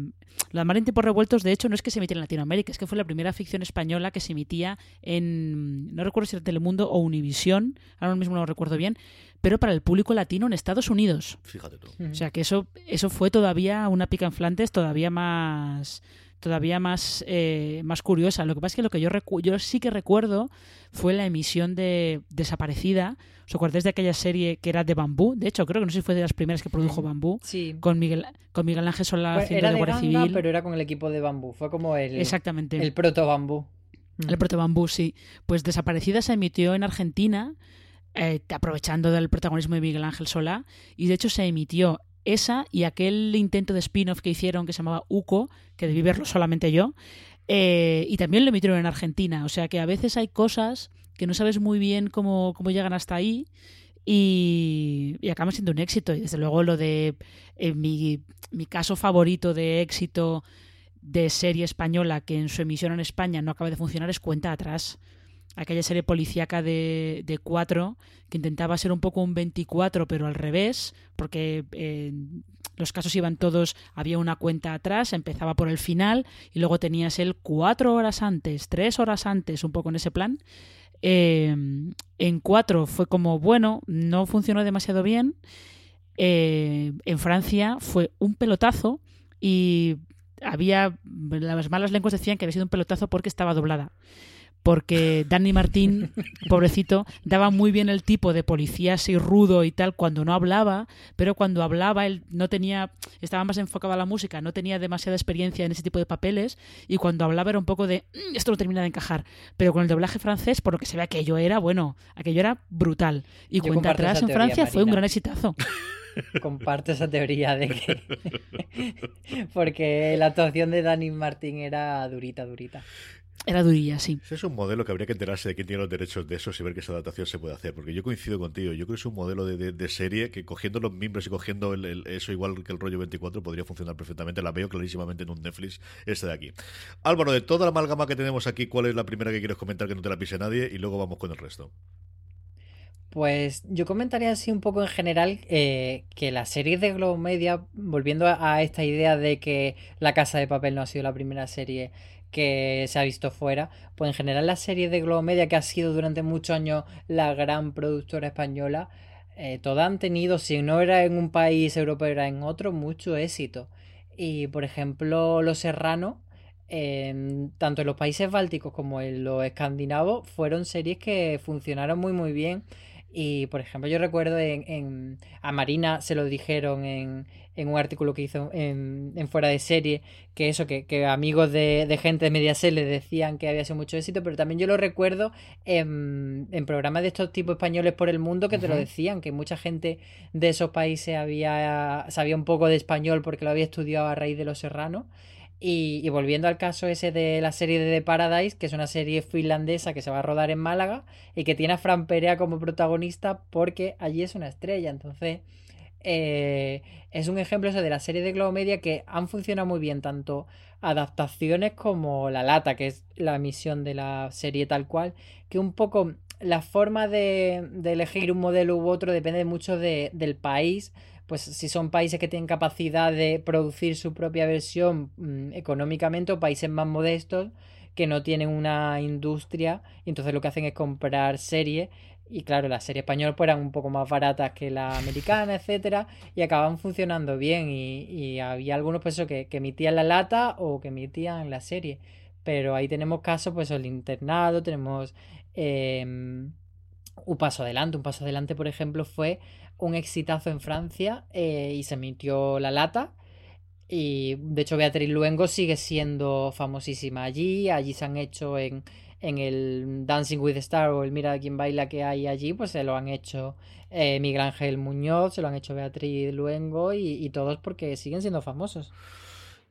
Speaker 2: la Mar en tiempos revueltos, de hecho, no es que se emitiera en Latinoamérica, es que fue la primera ficción española que se emitía en, no recuerdo si era Telemundo o Univisión, ahora mismo no lo recuerdo bien, pero para el público latino en Estados Unidos.
Speaker 1: Fíjate tú.
Speaker 2: O sea que eso, eso fue todavía una pica en Flantes todavía más todavía más, eh, más curiosa. Lo que pasa es que lo que yo, yo sí que recuerdo fue la emisión de Desaparecida. ¿Os acordáis de aquella serie que era de Bambú? De hecho, creo que no sé si fue de las primeras que produjo Bambú.
Speaker 3: Sí.
Speaker 2: Con Miguel, con Miguel Ángel Solá haciendo de, Guardia Civil.
Speaker 3: pero era con el equipo de Bambú. Fue como el,
Speaker 2: Exactamente.
Speaker 3: el proto Bambú.
Speaker 2: El proto Bambú, sí. Pues Desaparecida se emitió en Argentina. Eh, aprovechando del protagonismo de Miguel Ángel Solá, y de hecho se emitió esa y aquel intento de spin-off que hicieron que se llamaba UCO, que debí verlo solamente yo, eh, y también lo emitieron en Argentina. O sea que a veces hay cosas que no sabes muy bien cómo, cómo llegan hasta ahí y, y acaban siendo un éxito. Y desde luego lo de eh, mi, mi caso favorito de éxito de serie española que en su emisión en España no acaba de funcionar es Cuenta Atrás aquella serie policíaca de, de 4 que intentaba ser un poco un 24 pero al revés porque los casos iban todos había una cuenta atrás empezaba por el final y luego tenías el cuatro horas antes tres horas antes un poco en ese plan. Eh, en 4 fue como bueno no funcionó demasiado bien. Eh, en Francia fue un pelotazo y había las malas lenguas decían que había sido un pelotazo porque estaba doblada porque Danny Martín, pobrecito, daba muy bien el tipo de policía así rudo y tal cuando no hablaba, pero cuando hablaba él no tenía, estaba más enfocado a la música, no tenía demasiada experiencia en ese tipo de papeles y cuando hablaba era un poco de, mm, esto no termina de encajar, pero con el doblaje francés, por lo que se ve aquello era, bueno, aquello era brutal. Y cuenta atrás en Francia fue un gran exitazo.
Speaker 3: Comparto esa teoría de que. Porque la actuación de Danny Martín era durita, durita.
Speaker 2: Era durilla, sí.
Speaker 1: Ese es un modelo que habría que enterarse de quién tiene los derechos de esos y ver qué esa adaptación se puede hacer. Porque yo coincido contigo. Yo creo que es un modelo de, serie que cogiendo los miembros y cogiendo eso igual que el rollo 24 podría funcionar perfectamente. La veo clarísimamente en un Netflix este de aquí. Álvaro, de toda la amalgama que tenemos aquí, ¿cuál es la primera que quieres comentar que no te la pise nadie? Y luego vamos con el resto.
Speaker 3: Pues yo comentaría así un poco en general eh, que la serie de Globo Media, volviendo a, esta idea de que La Casa de Papel no ha sido la primera serie que se ha visto fuera, pues en general la serie de Globo Media, que ha sido durante muchos años la gran productora española, eh, todas han tenido, si no era en un país europeo, era en otro, mucho éxito. Y por ejemplo, Los Serranos, tanto en los países bálticos como en los escandinavos, fueron series que funcionaron muy muy bien Y, por ejemplo, yo recuerdo en, a Marina se lo dijeron en, en un artículo que hizo en, en Fuera de Serie, que eso, que, que amigos de, de, gente de Mediaset le decían que había sido mucho éxito, pero también yo lo recuerdo en, en programas de estos tipos españoles por el mundo que te lo decían, que mucha gente de esos países había sabía un poco de español porque lo había estudiado a raíz de Los Serranos. Y, volviendo al caso ese de la serie de The Paradise, que es una serie finlandesa que se va a rodar en Málaga y que tiene a Fran Perea como protagonista porque allí es una estrella. Entonces, eh, es un ejemplo ese de la serie de Globo Media que han funcionado muy bien, tanto adaptaciones como La Lata, que es la misión de la serie tal cual, que un poco la forma de, elegir un modelo u otro depende mucho del país pues si son países que tienen capacidad de producir su propia versión mm, económicamente o países más modestos que no tienen una industria y entonces lo que hacen es comprar series y claro, las series españolas pues eran un poco más baratas que la americana, etcétera, y acababan funcionando bien y, había algunos pues que, emitían la lata o que emitían la serie, pero ahí tenemos casos pues el internado, tenemos em, un paso adelante, un paso adelante por ejemplo fue un exitazo en Francia eh, y se emitió La Lata. Y de hecho Beatriz Luengo sigue siendo famosísima allí. Allí se han hecho en, en el Dancing with the Star o el Mira quién baila que hay allí, pues se lo han hecho eh, Miguel Ángel Muñoz, se lo han hecho Beatriz Luengo y, y todos porque siguen siendo famosos.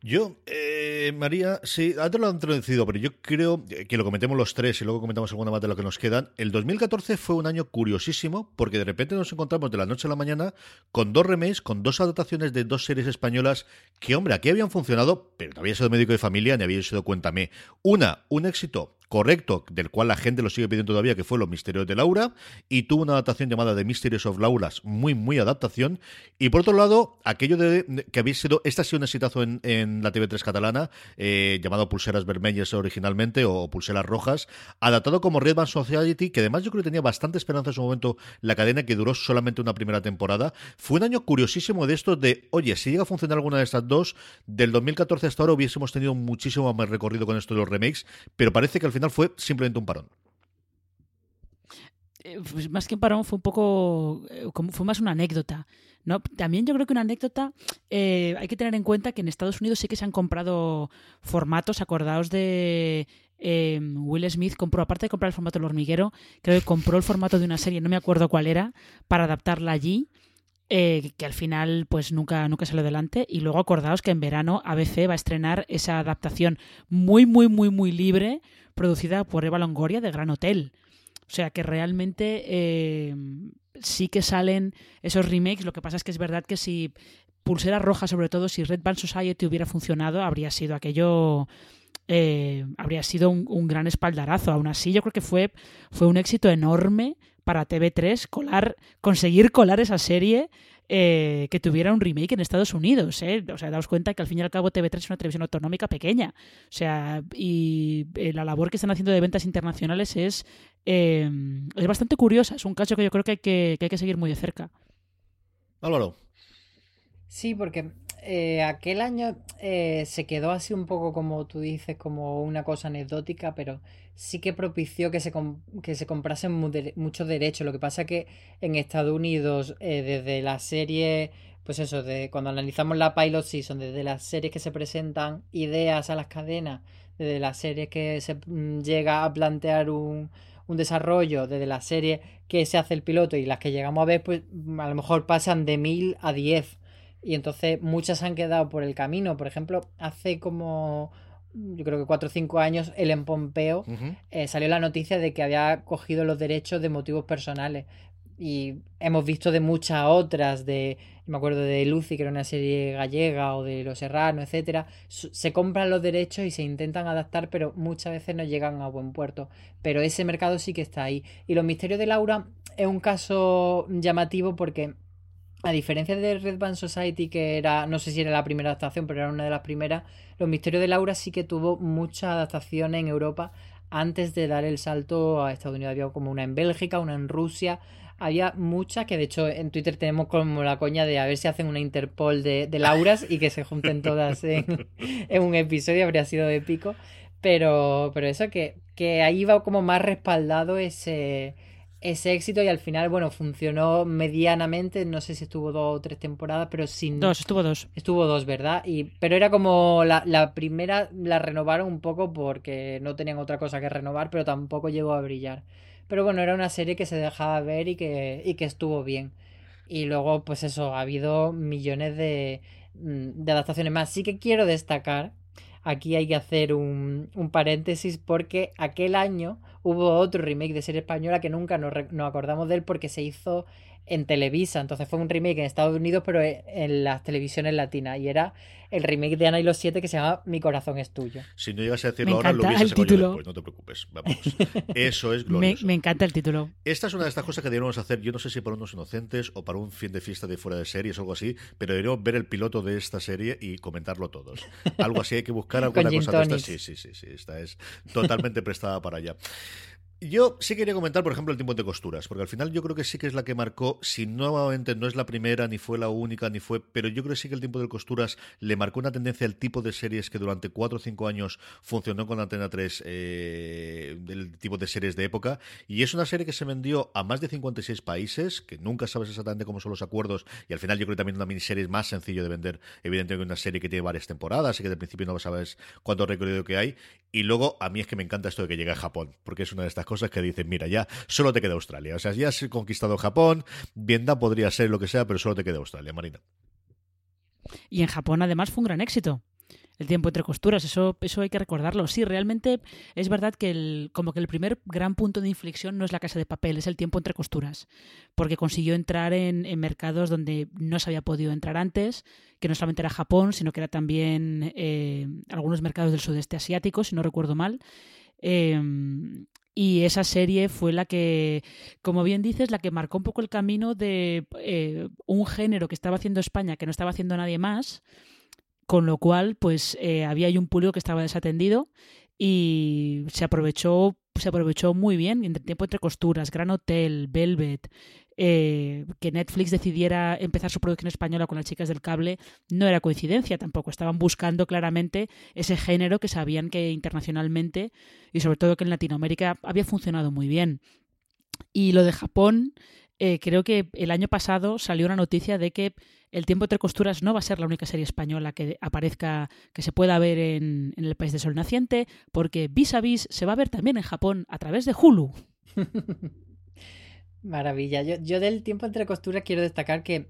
Speaker 1: Yo, eh, María, sí, antes lo han introducido, pero yo creo que lo comentemos los tres y luego comentamos alguna más de lo que nos quedan. El 2014 fue un año curiosísimo porque de repente nos encontramos de la noche a la mañana con dos remakes, con dos adaptaciones de dos series españolas que, hombre, aquí habían funcionado, pero no había sido médico de familia ni había sido Cuéntame. Una, un éxito correcto, del cual la gente lo sigue pidiendo todavía, que fue Los Misterios de Laura, y tuvo una adaptación llamada The Mysteries of Lauras, muy, muy adaptación. Y por otro lado, aquello de que había sido, esta ha sido un exitazo en, la TV3 catalana, eh, llamado Pulseras Vermellas originalmente, o Pulseras Rojas, adaptado como Red Band Society, que además yo creo que tenía bastante esperanza en su momento la cadena, que duró solamente una primera temporada. Fue un año curiosísimo de esto de, oye, si llega a funcionar alguna de estas dos, del 2014 hasta ahora hubiésemos tenido muchísimo más recorrido con esto de los remakes, pero parece que al final fue simplemente un parón.
Speaker 2: Eh, pues más que un parón fue un poco, eh, fue más una anécdota. ¿no? También yo creo que una anécdota, eh, hay que tener en cuenta que en Estados Unidos sí que se han comprado formatos, acordados de Will Smith compró, aparte de comprar el formato del hormiguero, creo que compró el formato de una serie, no me acuerdo cuál era, para adaptarla allí. Que al final pues nunca, nunca salió adelante. Y luego acordaos que en verano ABC va a estrenar esa adaptación muy, muy, muy, muy libre producida por Eva Longoria de Gran Hotel. O sea que realmente eh, sí que salen esos remakes. Lo que pasa es que es verdad que si Pulsera Roja, sobre todo, si Red Band Society hubiera funcionado, habría sido aquello. Eh, habría sido un, gran espaldarazo. Aún así, yo creo que fue, fue un éxito enorme para TV3 colar, conseguir colar esa serie eh, que tuviera un remake en Estados Unidos. ¿eh? O sea, daos cuenta que al fin y al cabo TV3 es una televisión autonómica pequeña. O sea, y eh, la labor que están haciendo de ventas internacionales es, es bastante curiosa. Es un caso que yo creo que hay que, que, hay que seguir muy de cerca.
Speaker 1: Álvaro.
Speaker 3: Sí, porque eh, aquel año eh, se quedó así un poco como tú dices, como una cosa anecdótica, pero sí que propició que se, que se comprasen muchos derechos. Lo que pasa que en Estados Unidos, eh, desde la serie, pues eso, de cuando analizamos la pilot season, desde las series que se presentan ideas a las cadenas, desde las series que se mm, llega a plantear un, un desarrollo, desde la serie que se hace el piloto y las que llegamos a ver, pues a lo mejor pasan de mil a diez y entonces muchas han quedado por el camino. Por ejemplo, hace como yo creo que cuatro o cinco años, el en Pompeo eh, salió la noticia de que había cogido los derechos de motivos personales. Y hemos visto de muchas otras, de, me acuerdo de Lucy, que era una serie gallega, o de Los Serranos, etcétera. Se compran los derechos y se intentan adaptar, pero muchas veces no llegan a buen puerto. Pero ese mercado sí que está ahí. Y Los Misterios de Laura es un caso llamativo porque a diferencia de Red Band Society, que era, no sé si era la primera adaptación, pero era una de las primeras, Los Misterios de Laura sí que tuvo muchas adaptaciones en Europa antes de dar el salto a Estados Unidos. Había como una en Bélgica, una en Rusia. Había muchas que de hecho en Twitter tenemos como la coña de a ver si hacen una Interpol de, Lauras y que se junten todas en, un episodio, habría sido épico. Pero, pero eso que, que ahí va como más respaldado ese ese éxito y al final, bueno, funcionó medianamente, no sé si estuvo dos o tres temporadas, pero sin...
Speaker 2: Dos, estuvo dos.
Speaker 3: Estuvo dos, ¿verdad? Y, pero era como la, la primera, la renovaron un poco porque no tenían otra cosa que renovar, pero tampoco llegó a brillar. Pero bueno, era una serie que se dejaba ver y que, y que estuvo bien. Y luego, pues eso, ha habido millones de, mm, de adaptaciones más. Sí que quiero destacar, aquí hay que hacer un, un paréntesis porque aquel año hubo otro remake de serie española que nunca nos, nos acordamos de él porque se hizo en Televisa. Entonces fue un remake en Estados Unidos, pero e, en las televisiones latinas. Y era el remake de Ana y los siete que se llama Mi corazón es tuyo.
Speaker 1: Si no llegas a decirlo ahora, lo hubiese título. no te preocupes. Vamos. Eso es glorioso.
Speaker 2: Me, encanta el título.
Speaker 1: Esta es una de estas cosas que deberíamos hacer, yo no sé si para unos inocentes o para un fin de fiesta de fuera de series o algo así, pero deberíamos ver el piloto de esta serie y comentarlo todos. Algo así hay que buscar alguna cosa de esta. Sí, sí, sí, sí. Esta es totalmente prestada para allá. Yo sí quería comentar, por ejemplo, el tiempo de costuras, porque al final yo creo que sí que es la que marcó, si nuevamente no es la primera, ni fue la única, ni fue, pero yo creo que sí que el tiempo de costuras le marcó una tendencia al tipo de series que durante cuatro o cinco años funcionó con Antena 3, eh, del tipo de series de época, y es una serie que se vendió a más de 56 países, que nunca sabes exactamente cómo son los acuerdos, y al final yo creo que también una miniserie es más sencillo de vender, evidentemente, una serie que tiene varias temporadas y que de principio no sabes cuánto recorrido que hay, y luego a mí es que me encanta esto de que llegue a Japón, porque es una de estas cosas cosas que dicen, mira, ya solo te queda Australia. O sea, ya has conquistado Japón, Vietnam podría ser lo que sea, pero solo te queda Australia, Marina.
Speaker 2: Y en Japón además fue un gran éxito el tiempo entre costuras, eso, eso hay que recordarlo. Sí, realmente es verdad que el, como que el primer gran punto de inflexión no es la casa de papel, es el tiempo entre costuras, porque consiguió entrar en, mercados donde no se había podido entrar antes, que no solamente era Japón, sino que era también eh, algunos mercados del sudeste asiático, si no recuerdo mal. Eh, y esa serie fue la que, como bien dices, la que marcó un poco el camino de eh, un género que estaba haciendo España, que no estaba haciendo nadie más, con lo cual, pues eh, había ahí un público que estaba desatendido y se aprovechó, se aprovechó muy bien, entre tiempo entre costuras, Gran Hotel, Velvet, eh, que Netflix decidiera empezar su producción española con las chicas del cable no era coincidencia tampoco. Estaban buscando claramente ese género que sabían que internacionalmente y sobre todo que en Latinoamérica había funcionado muy bien. Y lo de Japón, eh, creo que el año pasado salió una noticia de que El tiempo entre costuras no va a ser la única serie española que aparezca, que se pueda ver en, el país de sol naciente, porque Vis a Vis se va a ver también en Japón a través de Hulu.
Speaker 3: Maravilla. Yo, yo del tiempo entre costuras quiero destacar que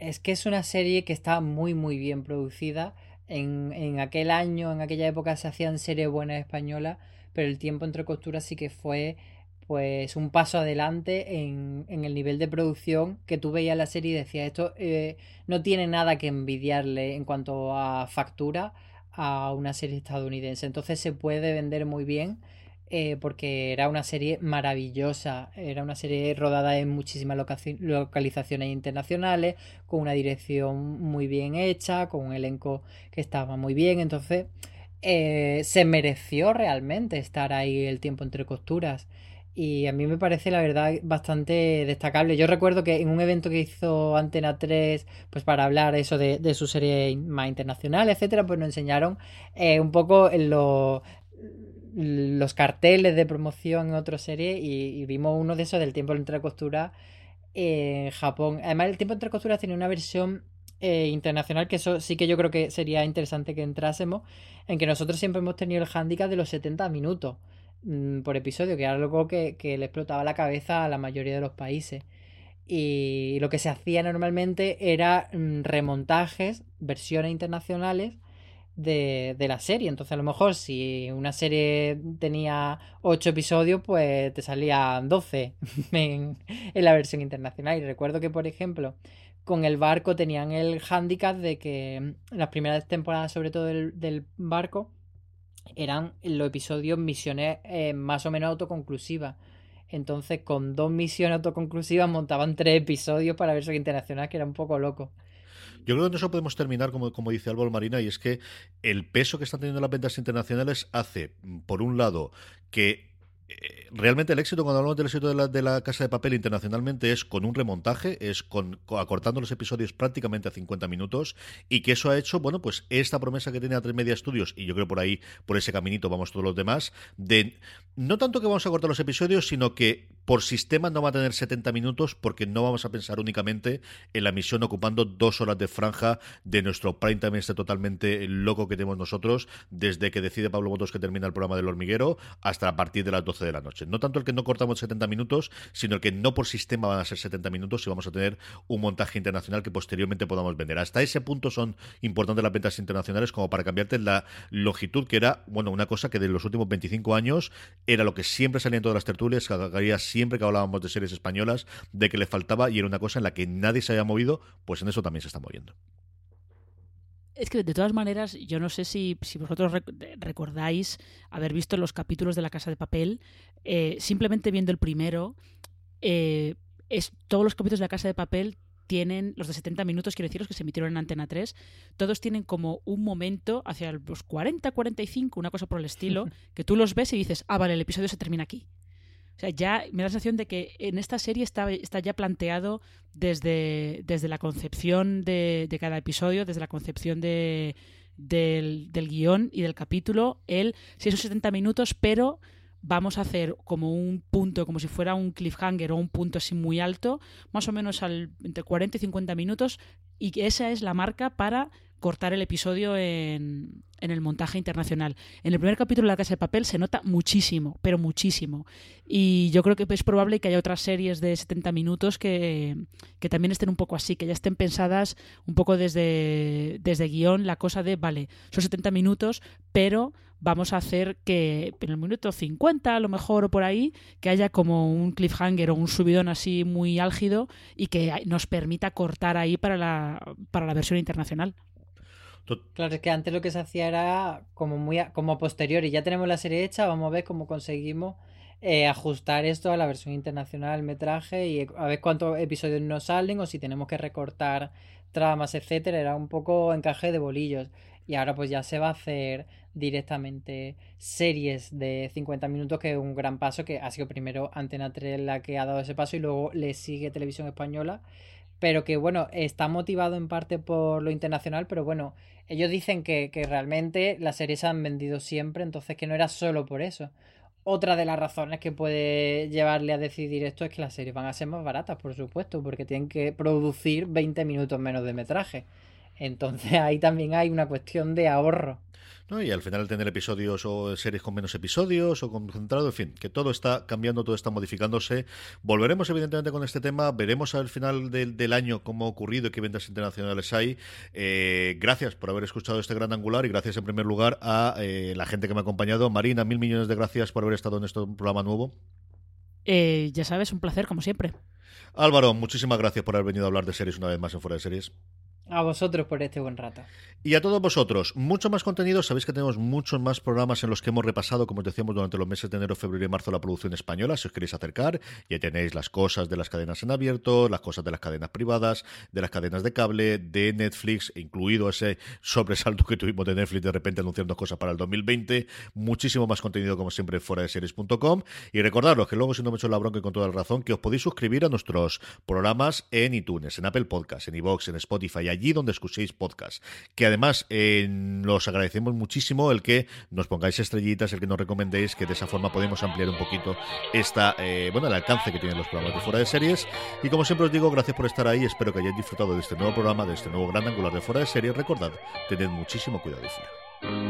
Speaker 3: es que es una serie que está muy muy bien producida. En, en aquel año, en aquella época se hacían series buenas españolas, pero el tiempo entre costuras sí que fue pues un paso adelante en, en el nivel de producción que tú veías la serie y decías esto eh, no tiene nada que envidiarle en cuanto a factura a una serie estadounidense. Entonces se puede vender muy bien eh, porque era una serie maravillosa, era una serie rodada en muchísimas localizaciones internacionales, con una dirección muy bien hecha, con un elenco que estaba muy bien, entonces eh, se mereció realmente estar ahí el tiempo entre costuras. Y a mí me parece, la verdad, bastante destacable. Yo recuerdo que en un evento que hizo Antena 3, pues para hablar eso de, su serie más internacional, etcétera, pues nos enseñaron eh, un poco lo, los carteles de promoción en otra serie y, vimos uno de esos del tiempo entre costuras en Japón. Además, el tiempo entre costuras tiene una versión eh, internacional que eso sí que yo creo que sería interesante que entrásemos, en que nosotros siempre hemos tenido el hándicap de los 70 minutos mm, por episodio, que era algo que, que le explotaba la cabeza a la mayoría de los países. Y lo que se hacía normalmente era mm, remontajes, versiones internacionales de, la serie. Entonces, a lo mejor si una serie tenía 8 episodios, pues te salían 12 en, la versión internacional. Y recuerdo que, por ejemplo, con el barco tenían el handicap de que las primeras temporadas, sobre todo del, del barco, eran los episodios misiones eh, más o menos autoconclusivas. Entonces, con dos misiones autoconclusivas montaban tres episodios para versión internacional, que era un poco loco.
Speaker 1: Yo creo que en eso podemos terminar, como, como dice Álvaro Marina, y es que el peso que están teniendo las ventas internacionales hace, por un lado, que eh, realmente el éxito, cuando hablamos del éxito de la, de la, Casa de Papel internacionalmente, es con un remontaje, es con, acortando los episodios prácticamente a 50 minutos, y que eso ha hecho, bueno, pues esta promesa que tiene a tres media estudios, y yo creo por ahí, por ese caminito vamos todos los demás, de no tanto que vamos a cortar los episodios, sino que por sistema no va a tener 70 minutos porque no vamos a pensar únicamente en la misión ocupando dos horas de franja de nuestro prime time este totalmente loco que tenemos nosotros desde que decide Pablo Motos que termina el programa del hormiguero hasta a partir de las 12 de la noche. No tanto el que no cortamos 70 minutos, sino el que no por sistema van a ser 70 minutos y vamos a tener un montaje internacional que posteriormente podamos vender. Hasta ese punto son importantes las ventas internacionales como para cambiarte la longitud que era, bueno, una cosa que de los últimos 25 años era lo que siempre salía en todas las tertulias, que siempre que hablábamos de series españolas, de que le faltaba y era una cosa en la que nadie se había movido, pues en eso también se está moviendo.
Speaker 2: Es que de todas maneras, yo no sé si, si vosotros recordáis haber visto los capítulos de La Casa de Papel, eh, simplemente viendo el primero, eh, es, todos los capítulos de La Casa de Papel tienen, los de 70 minutos, quiero deciros que se emitieron en Antena 3, todos tienen como un momento hacia los 40, 45, una cosa por el estilo, que tú los ves y dices, ah, vale, el episodio se termina aquí. O sea, ya me da la sensación de que en esta serie está, está ya planteado desde, desde la concepción de, de cada episodio, desde la concepción de, del, del guion y del capítulo, el si esos 70 minutos, pero vamos a hacer como un punto, como si fuera un cliffhanger o un punto así muy alto, más o menos al, entre 40 y 50 minutos, y esa es la marca para cortar el episodio en, el montaje internacional. En el primer capítulo de La Casa de Papel se nota muchísimo, pero muchísimo. Y yo creo que es probable que haya otras series de 70 minutos que, que también estén un poco así, que ya estén pensadas un poco desde, desde guion, la cosa de, vale, son 70 minutos, pero vamos a hacer que en el minuto 50 a lo mejor o por ahí, que haya como un cliffhanger o un subidón así muy álgido y que nos permita cortar ahí para la, para la versión internacional.
Speaker 3: Claro, es que antes lo que se hacía era como muy como posterior y ya tenemos la serie hecha, vamos a ver cómo conseguimos eh, ajustar esto a la versión internacional, metraje y a ver cuántos episodios nos salen o si tenemos que recortar tramas, etcétera, era un poco encaje de bolillos. Y ahora pues ya se va a hacer directamente series de 50 minutos, que es un gran paso, que ha sido primero Antena 3 la que ha dado ese paso y luego le sigue Televisión Española, pero que bueno, está motivado en parte por lo internacional, pero bueno, ellos dicen que, que realmente las series se han vendido siempre, entonces que no era solo por eso. Otra de las razones que puede llevarle a decidir esto es que las series van a ser más baratas, por supuesto, porque tienen que producir 20 minutos menos de metraje. Entonces ahí también hay una cuestión de ahorro.
Speaker 1: Y al final tener episodios o series con menos episodios o concentrado, en fin, que todo está cambiando, todo está modificándose. Volveremos evidentemente con este tema, veremos al final del, año cómo ha ocurrido y qué ventas internacionales hay. Eh, gracias por haber escuchado este gran angular y gracias en primer lugar a eh, la gente que me ha acompañado. Marina, mil millones de gracias por haber estado en este programa nuevo.
Speaker 2: Eh, ya sabes, un placer como siempre.
Speaker 1: Álvaro, muchísimas gracias por haber venido a hablar de series una vez más en Fuera de Series.
Speaker 3: A vosotros por este buen rato.
Speaker 1: Y a todos vosotros, mucho más contenido. Sabéis que tenemos muchos más programas en los que hemos repasado, como os decíamos, durante los meses de enero, febrero y marzo, la producción española. Si os queréis acercar, ya tenéis las cosas de las cadenas en abierto, las cosas de las cadenas privadas, de las cadenas de cable, de Netflix, incluido ese sobresalto que tuvimos de Netflix de repente anunciando cosas para el 2020. Muchísimo más contenido, como siempre, fuera de series.com. Y recordaros que luego, si no me he hecho la bronca y con toda la razón, que os podéis suscribir a nuestros programas en iTunes, en Apple Podcasts, en iVoox, en Spotify, allí donde escuchéis podcast. Que además, eh, nos agradecemos muchísimo el que nos pongáis estrellitas, el que nos recomendéis, que de esa forma podemos ampliar un poquito esta, eh, bueno, el alcance que tienen los programas de fuera de series. Y como siempre os digo, gracias por estar ahí. Espero que hayáis disfrutado de este nuevo programa, de este nuevo gran angular de fuera de series. Recordad, tened muchísimo cuidado y fuera.